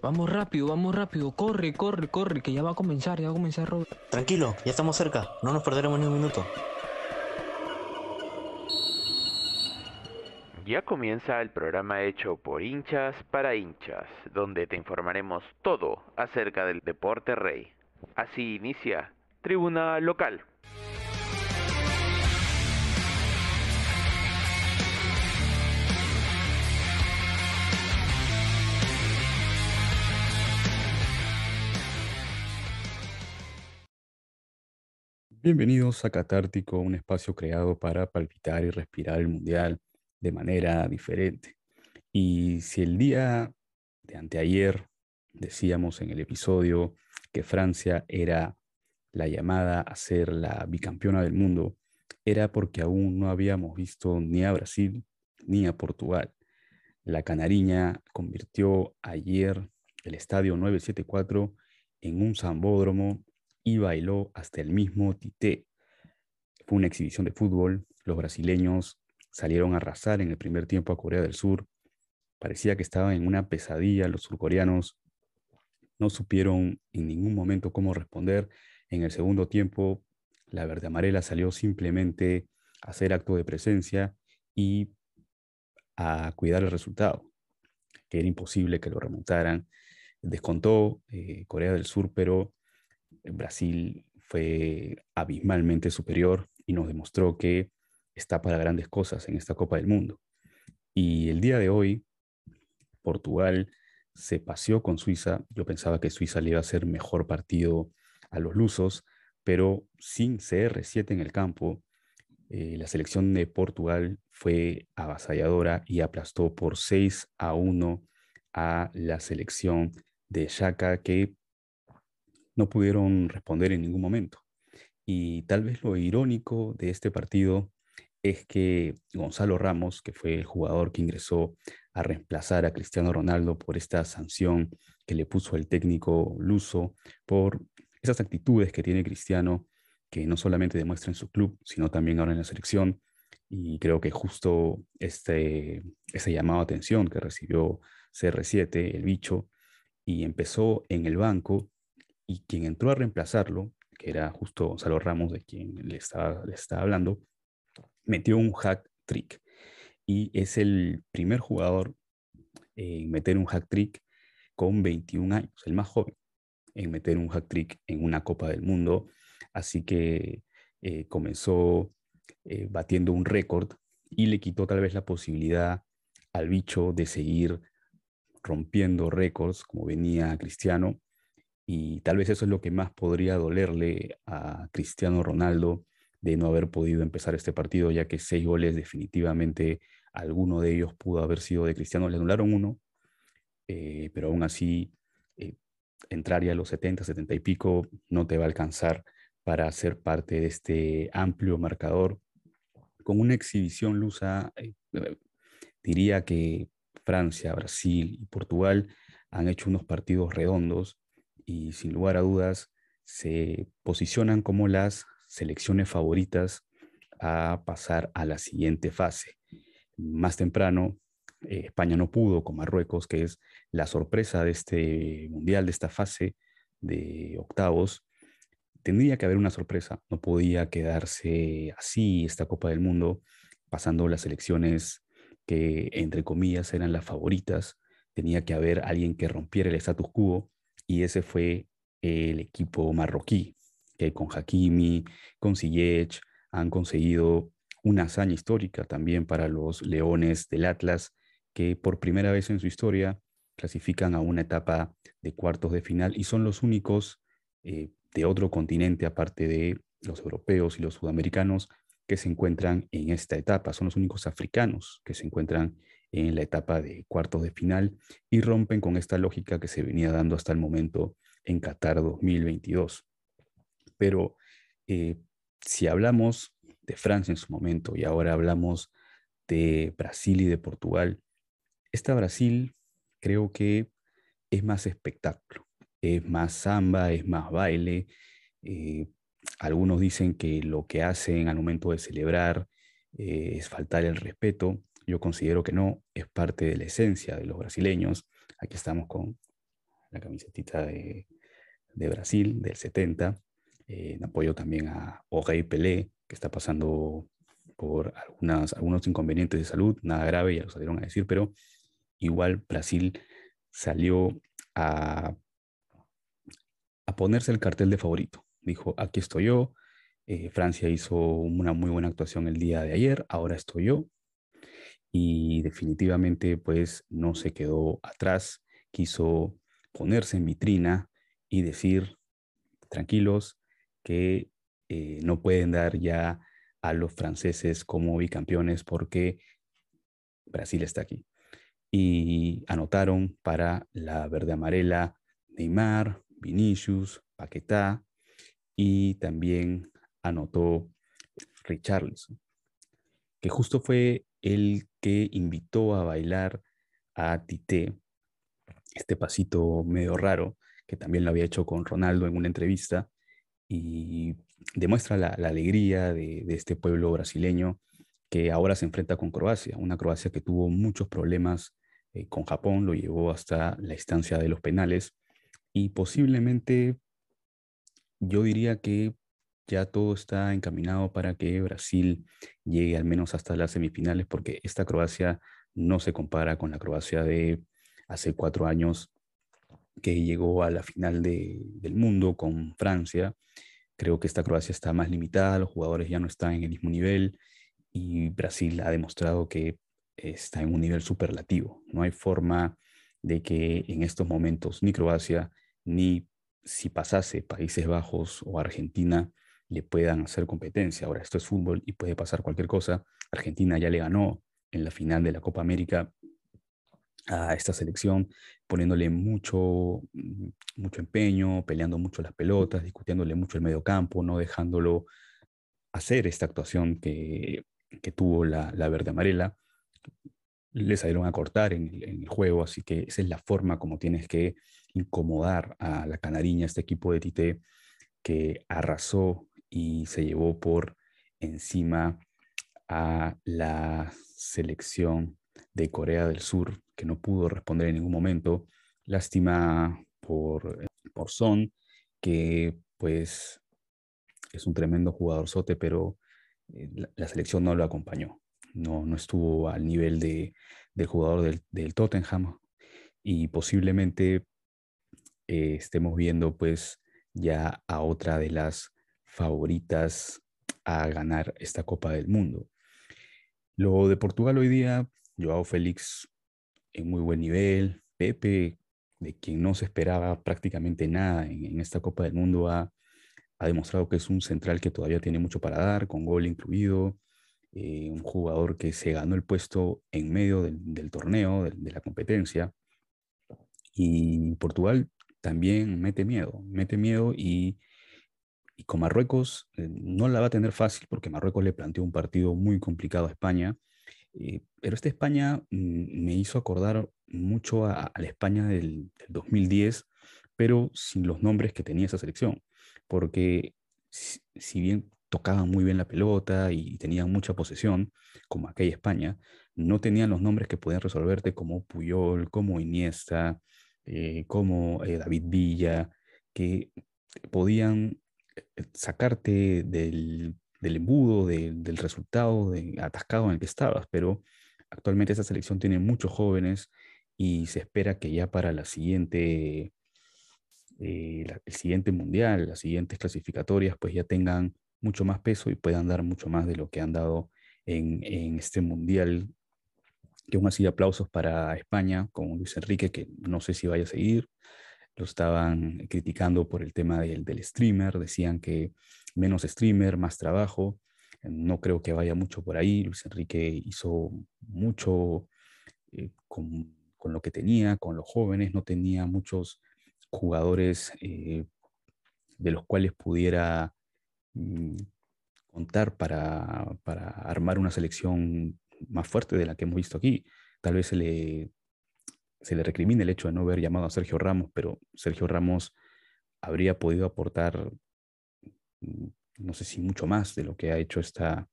Vamos rápido, vamos rápido. Corre, corre, corre, que ya va a comenzar, ya va a comenzar, Robert. Tranquilo, ya estamos cerca. No nos perderemos ni un minuto. Ya comienza el programa hecho por hinchas para hinchas, donde te informaremos todo acerca del deporte rey. Así inicia Tribuna Local. Bienvenidos a Catártico, un espacio creado para palpitar y respirar el Mundial de manera diferente. Y si el día de anteayer decíamos en el episodio que Francia era la llamada a ser la bicampeona del mundo, era porque aún no habíamos visto ni a Brasil ni a Portugal. La canariña convirtió ayer el estadio 974 en un zambódromo y bailó hasta el mismo Tité. Fue una exhibición de fútbol. Los brasileños salieron a arrasar en el primer tiempo a Corea del Sur. Parecía que estaban en una pesadilla. Los surcoreanos no supieron en ningún momento cómo responder. En el segundo tiempo, la verde amarela salió simplemente a hacer acto de presencia y a cuidar el resultado, que era imposible que lo remontaran. Descontó eh, Corea del Sur, pero Brasil fue abismalmente superior y nos demostró que está para grandes cosas en esta Copa del Mundo. Y el día de hoy, Portugal se paseó con Suiza. Yo pensaba que Suiza le iba a hacer mejor partido a los lusos, pero sin CR7 en el campo, eh, la selección de Portugal fue avasalladora y aplastó por 6 a 1 a la selección de Shaka, que no pudieron responder en ningún momento. Y tal vez lo irónico de este partido es que Gonzalo Ramos, que fue el jugador que ingresó a reemplazar a Cristiano Ronaldo por esta sanción que le puso el técnico luso, por esas actitudes que tiene Cristiano, que no solamente demuestra en su club, sino también ahora en la selección. Y creo que justo este, ese llamado a atención que recibió CR7, el bicho, y empezó en el banco y quien entró a reemplazarlo, que era justo Gonzalo Ramos, de quien le estaba, le estaba hablando, metió un hack trick. Y es el primer jugador en meter un hack trick con 21 años, el más joven en meter un hack trick en una Copa del Mundo. Así que eh, comenzó eh, batiendo un récord y le quitó tal vez la posibilidad al bicho de seguir rompiendo récords como venía Cristiano y tal vez eso es lo que más podría dolerle a Cristiano Ronaldo de no haber podido empezar este partido, ya que seis goles definitivamente alguno de ellos pudo haber sido de Cristiano. Le anularon uno, eh, pero aún así eh, entrar a los 70, 70 y pico no te va a alcanzar para ser parte de este amplio marcador. Con una exhibición lusa, eh, diría que Francia, Brasil y Portugal han hecho unos partidos redondos y sin lugar a dudas se posicionan como las selecciones favoritas a pasar a la siguiente fase. Más temprano, eh, España no pudo con Marruecos, que es la sorpresa de este mundial, de esta fase de octavos. Tendría que haber una sorpresa, no podía quedarse así esta Copa del Mundo, pasando las selecciones que, entre comillas, eran las favoritas. Tenía que haber alguien que rompiera el status quo y ese fue el equipo marroquí, que con Hakimi, con Ziyech, han conseguido una hazaña histórica también para los Leones del Atlas, que por primera vez en su historia clasifican a una etapa de cuartos de final y son los únicos eh, de otro continente, aparte de los europeos y los sudamericanos, que se encuentran en esta etapa. Son los únicos africanos que se encuentran en la etapa de cuartos de final y rompen con esta lógica que se venía dando hasta el momento en Qatar 2022. Pero eh, si hablamos de Francia en su momento y ahora hablamos de Brasil y de Portugal, esta Brasil creo que es más espectáculo, es más samba, es más baile. Eh, algunos dicen que lo que hacen al momento de celebrar eh, es faltar el respeto. Yo considero que no, es parte de la esencia de los brasileños. Aquí estamos con la camisetita de, de Brasil del 70, eh, en apoyo también a Jorge Pelé, que está pasando por algunas, algunos inconvenientes de salud, nada grave, ya lo salieron a decir, pero igual Brasil salió a, a ponerse el cartel de favorito. Dijo, aquí estoy yo, eh, Francia hizo una muy buena actuación el día de ayer, ahora estoy yo. Y definitivamente pues no se quedó atrás, quiso ponerse en vitrina y decir, tranquilos, que eh, no pueden dar ya a los franceses como bicampeones porque Brasil está aquí. Y anotaron para la verde amarela Neymar, Vinicius, Paquetá y también anotó Richarlison, que justo fue el que invitó a bailar a Tite, este pasito medio raro, que también lo había hecho con Ronaldo en una entrevista, y demuestra la, alegría de, este pueblo brasileño que ahora se enfrenta con Croacia, una Croacia que tuvo muchos problemas eh, con Japón, lo llevó hasta la instancia de los penales y posiblemente yo diría que ya todo está encaminado para que Brasil llegue al menos hasta las semifinales, porque esta Croacia no se compara con la Croacia de hace cuatro años que llegó a la final del mundo con Francia. Creo que esta Croacia está más limitada, los jugadores ya no están en el mismo nivel y Brasil ha demostrado que está en un nivel superlativo. No hay forma de que en estos momentos ni Croacia ni si pasase Países Bajos o Argentina le puedan hacer competencia. Ahora, esto es fútbol y puede pasar cualquier cosa. Argentina ya le ganó en la final de la Copa América a esta selección, poniéndole mucho, mm, mucho empeño, peleando mucho las pelotas, discutiéndole mucho el medio campo, no dejándolo hacer esta actuación que, tuvo la, verde amarela. Le salieron a cortar en el, en el, juego, así que esa es la forma como tienes que incomodar a la canariña, este equipo de Tite que arrasó y se llevó por encima a la selección de Corea del Sur, que no pudo responder en ningún momento. Lástima por, por Son, que pues es un tremendo jugador sote, pero eh, la, selección no lo acompañó. No, no estuvo al nivel de, del jugador del, del, Tottenham y posiblemente eh, estemos viendo pues ya a otra de las favoritas a ganar esta Copa del Mundo. Lo de Portugal hoy día, Joao Félix en muy buen nivel, Pepe, de quien no se esperaba prácticamente nada en, esta Copa del Mundo, ha, demostrado que es un central que todavía tiene mucho para dar, con gol incluido, eh, un jugador que se ganó el puesto en medio del, torneo, de, la competencia. Y Portugal también mete miedo, mete miedo y y con Marruecos eh, no la va a tener fácil porque Marruecos le planteó un partido muy complicado a España. Eh, pero esta España mm, me hizo acordar mucho a, la España del, 2010, pero sin los nombres que tenía esa selección. Porque si, bien tocaban muy bien la pelota y tenían mucha posesión, como aquella España, no tenían los nombres que podían resolverte como Puyol, como Iniesta, eh, como David Villa, que podían sacarte del, embudo, del resultado de, atascado en el que estabas, pero actualmente esta selección tiene muchos jóvenes y se espera que ya para la siguiente, eh, el siguiente mundial, las siguientes clasificatorias, pues ya tengan mucho más peso y puedan dar mucho más de lo que han dado en, en este mundial. Que aún así aplausos para España, con Luis Enrique, que no sé si vaya a seguir, lo estaban criticando por el tema del, streamer, decían que menos streamer, más trabajo. No creo que vaya mucho por ahí. Luis Enrique hizo mucho eh, con, lo que tenía, con los jóvenes, no tenía muchos jugadores eh, de los cuales pudiera mm, contar para, para, armar una selección más fuerte de la que hemos visto aquí. Tal vez se le se le recrimina el hecho de no haber llamado a Sergio Ramos, pero Sergio Ramos habría podido aportar, mm, no sé si mucho más de lo que ha hecho esta,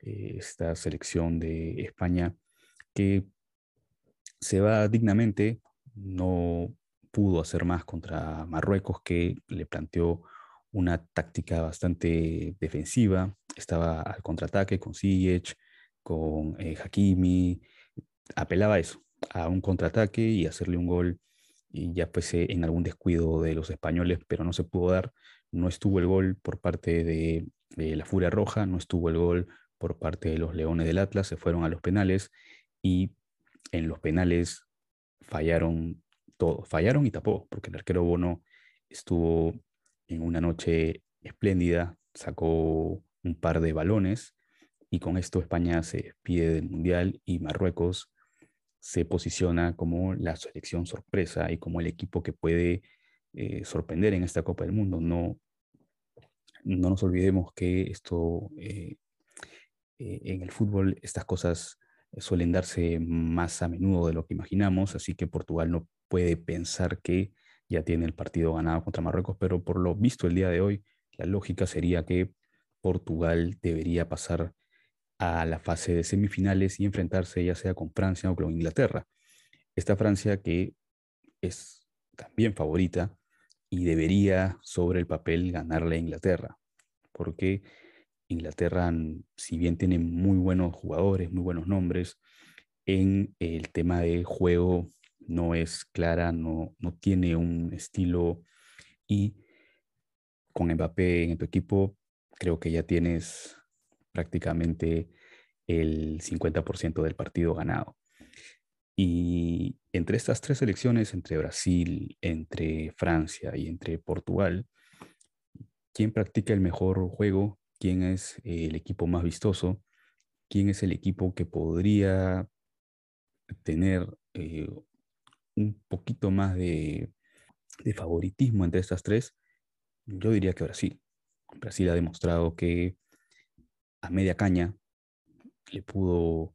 eh, esta selección de España, que se va dignamente, no pudo hacer más contra Marruecos, que le planteó una táctica bastante defensiva. Estaba al contraataque con Ziyech, con eh, Hakimi, apelaba a eso, a un contraataque y hacerle un gol y ya fuese en algún descuido de los españoles, pero no se pudo dar. No estuvo el gol por parte de, la Furia Roja, no estuvo el gol por parte de los Leones del Atlas, se fueron a los penales y en los penales fallaron todo, fallaron y tapó, porque el arquero Bono estuvo en una noche espléndida, sacó un par de balones y con esto España se despide del Mundial y Marruecos se posiciona como la selección sorpresa y como el equipo que puede eh, sorprender en esta Copa del Mundo. No, no nos olvidemos que esto, eh, eh, en el fútbol, estas cosas suelen darse más a menudo de lo que imaginamos, así que Portugal no puede pensar que ya tiene el partido ganado contra Marruecos, pero por lo visto el día de hoy, la lógica sería que Portugal debería pasar a la fase de semifinales y enfrentarse ya sea con Francia o con Inglaterra. Esta Francia que es también favorita y debería sobre el papel ganarle a Inglaterra, porque Inglaterra, si bien tiene muy buenos jugadores, muy buenos nombres, en el tema de juego no es clara, no, no tiene un estilo y con Mbappé en tu equipo creo que ya tienes prácticamente el 50% del partido ganado. Y entre estas tres selecciones, entre Brasil, entre Francia y entre Portugal, ¿quién practica el mejor juego? ¿Quién es el equipo más vistoso? ¿Quién es el equipo que podría tener eh, un poquito más de, de favoritismo entre estas tres? Yo diría que Brasil. Brasil ha demostrado que a media caña le pudo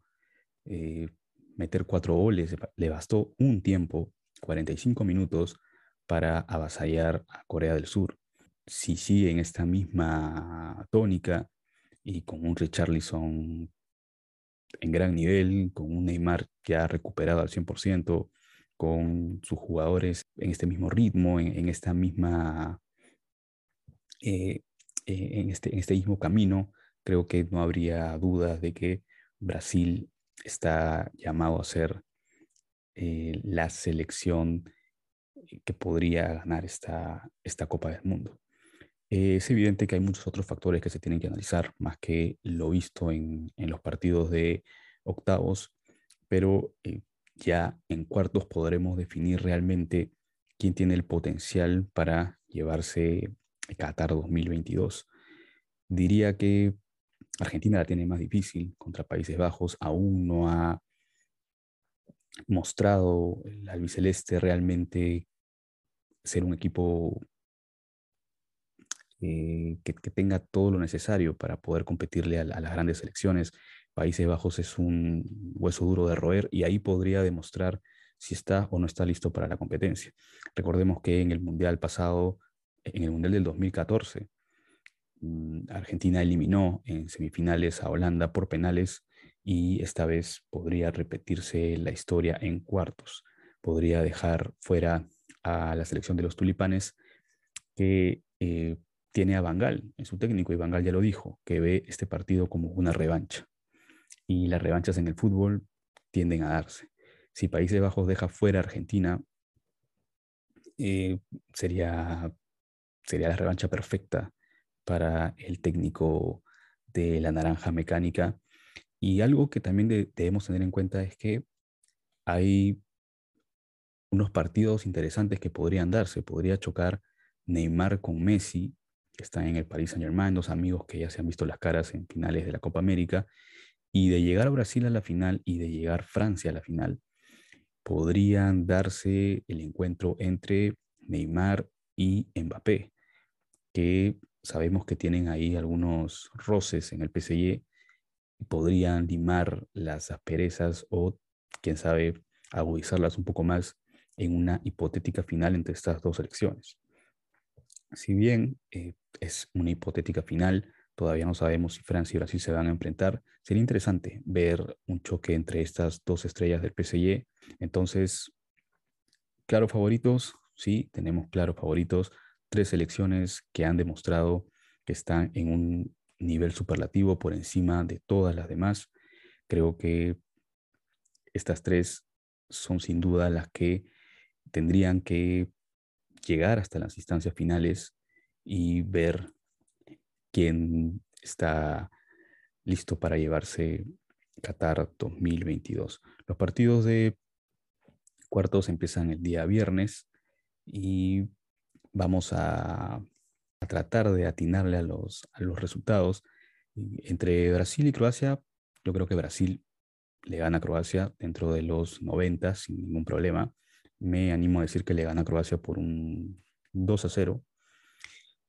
eh, meter cuatro goles, le bastó un tiempo, 45 minutos, para avasallar a Corea del Sur. Si sigue en esta misma tónica y con un Richarlison en gran nivel, con un Neymar que ha recuperado al 100%, con sus jugadores en este mismo ritmo, en, esta misma, eh, eh, en, este, en este mismo camino, creo que no habría dudas de que Brasil está llamado a ser eh, la selección que podría ganar esta, esta Copa del Mundo. es evidente que hay muchos otros factores que se tienen que analizar, más que lo visto en, los partidos de octavos, pero eh, ya en cuartos podremos definir realmente quién tiene el potencial para llevarse Qatar 2022. Diría que Argentina la tiene más difícil contra Países Bajos, aún no ha mostrado el albiceleste realmente ser un equipo eh, que, tenga todo lo necesario para poder competirle a, las grandes selecciones. Países Bajos es un hueso duro de roer y ahí podría demostrar si está o no está listo para la competencia. Recordemos que en el Mundial pasado, en el Mundial del 2014, Mm, Argentina eliminó en semifinales a Holanda por penales y esta vez podría repetirse la historia en cuartos. Podría dejar fuera a la selección de los tulipanes que eh, tiene a Bangal en su técnico y Bangal ya lo dijo, que ve este partido como una revancha. Y las revanchas en el fútbol tienden a darse. Si Países Bajos deja fuera a Argentina, eh, sería, sería la revancha perfecta para el técnico de la naranja mecánica. Y algo que también debemos tener en cuenta es que hay unos partidos interesantes que podrían darse. Podría chocar Neymar con Messi, que están en el Paris Saint Germain, dos amigos que ya se han visto las caras en finales de la Copa América. Y de llegar a Brasil a la final y de llegar Francia a la final, podrían darse el encuentro entre Neymar y Mbappé, que sabemos que tienen ahí algunos roces en el PSG y podrían limar las asperezas o, quién sabe, agudizarlas un poco más en una hipotética final entre estas dos elecciones. Si bien eh, es una hipotética final, todavía no sabemos si Francia y Brasil se van a enfrentar. Sería interesante ver un choque entre estas dos estrellas del PSG. Entonces, claro, favoritos sí, tenemos claros favoritos, tres selecciones que han demostrado que están en un nivel superlativo por encima de todas las demás. Creo que estas tres son sin duda las que tendrían que llegar hasta las instancias finales y ver quién está listo para llevarse Qatar 2022. Los partidos de cuartos empiezan el día viernes y vamos a, tratar de atinarle a los, resultados. Entre Brasil y Croacia, yo creo que Brasil le gana a Croacia dentro de los 90 sin ningún problema. Me animo a decir que le gana a Croacia por un 2 a 0.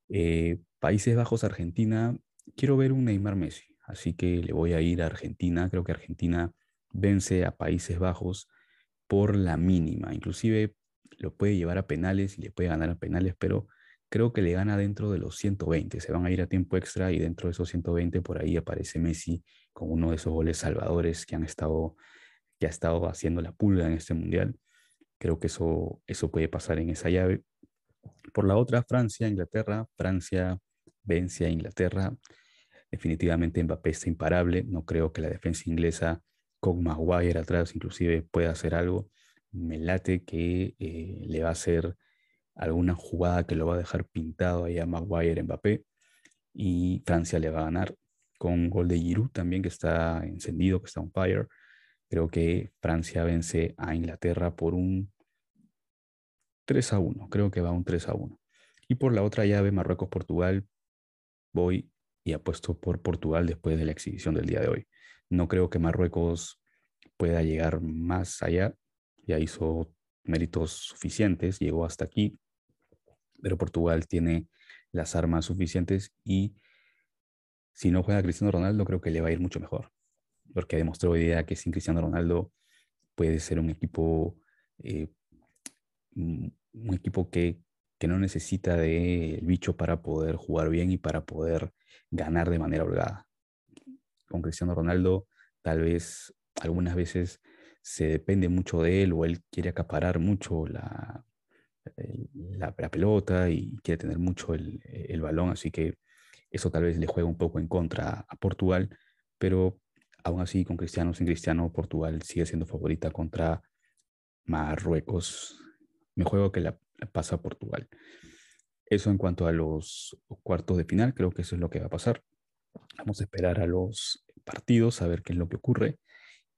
Eh, Países Bajos, Argentina, quiero ver un Neymar Messi, así que le voy a ir a Argentina. Creo que Argentina vence a Países Bajos por la mínima. Inclusive lo puede llevar a penales y le puede ganar a penales, pero creo que le gana dentro de los 120. Se van a ir a tiempo extra y dentro de esos 120 por ahí aparece Messi con uno de esos goles salvadores que han estado que ha estado haciendo la pulga en este mundial. Creo que eso, eso puede pasar en esa llave. Por la otra, Francia, Inglaterra. Francia vence Inglaterra. Definitivamente Mbappé está imparable. No creo que la defensa inglesa con Maguire atrás inclusive pueda hacer algo me late que eh, le va a hacer alguna jugada que lo va a dejar pintado ahí a Maguire Mbappé y Francia le va a ganar con gol de Giroud también que está encendido, que está on fire. Creo que Francia vence a Inglaterra por un 3 a 1, creo que va un 3 a 1. Y por la otra llave, Marruecos-Portugal, voy y apuesto por Portugal después de la exhibición del día de hoy. No creo que Marruecos pueda llegar más allá ya hizo méritos suficientes, llegó hasta aquí, pero Portugal tiene las armas suficientes y si no juega Cristiano Ronaldo creo que le va a ir mucho mejor, porque demostró hoy día que sin Cristiano Ronaldo puede ser un equipo, eh, un equipo que, que no necesita del bicho para poder jugar bien y para poder ganar de manera holgada. Con Cristiano Ronaldo tal vez algunas veces se depende mucho de él o él quiere acaparar mucho la, la, pelota y quiere tener mucho el, el, balón, así que eso tal vez le juega un poco en contra a Portugal, pero aún así con Cristiano sin Cristiano, Portugal sigue siendo favorita contra Marruecos. Me juego que la, pasa a Portugal. Eso en cuanto a los cuartos de final, creo que eso es lo que va a pasar. Vamos a esperar a los partidos, a ver qué es lo que ocurre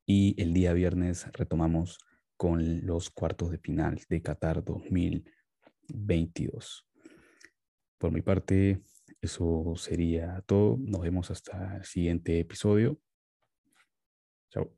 y el día viernes retomamos con los cuartos de final de Qatar 2022. Por mi parte, eso sería todo. Nos vemos hasta el siguiente episodio. Chao.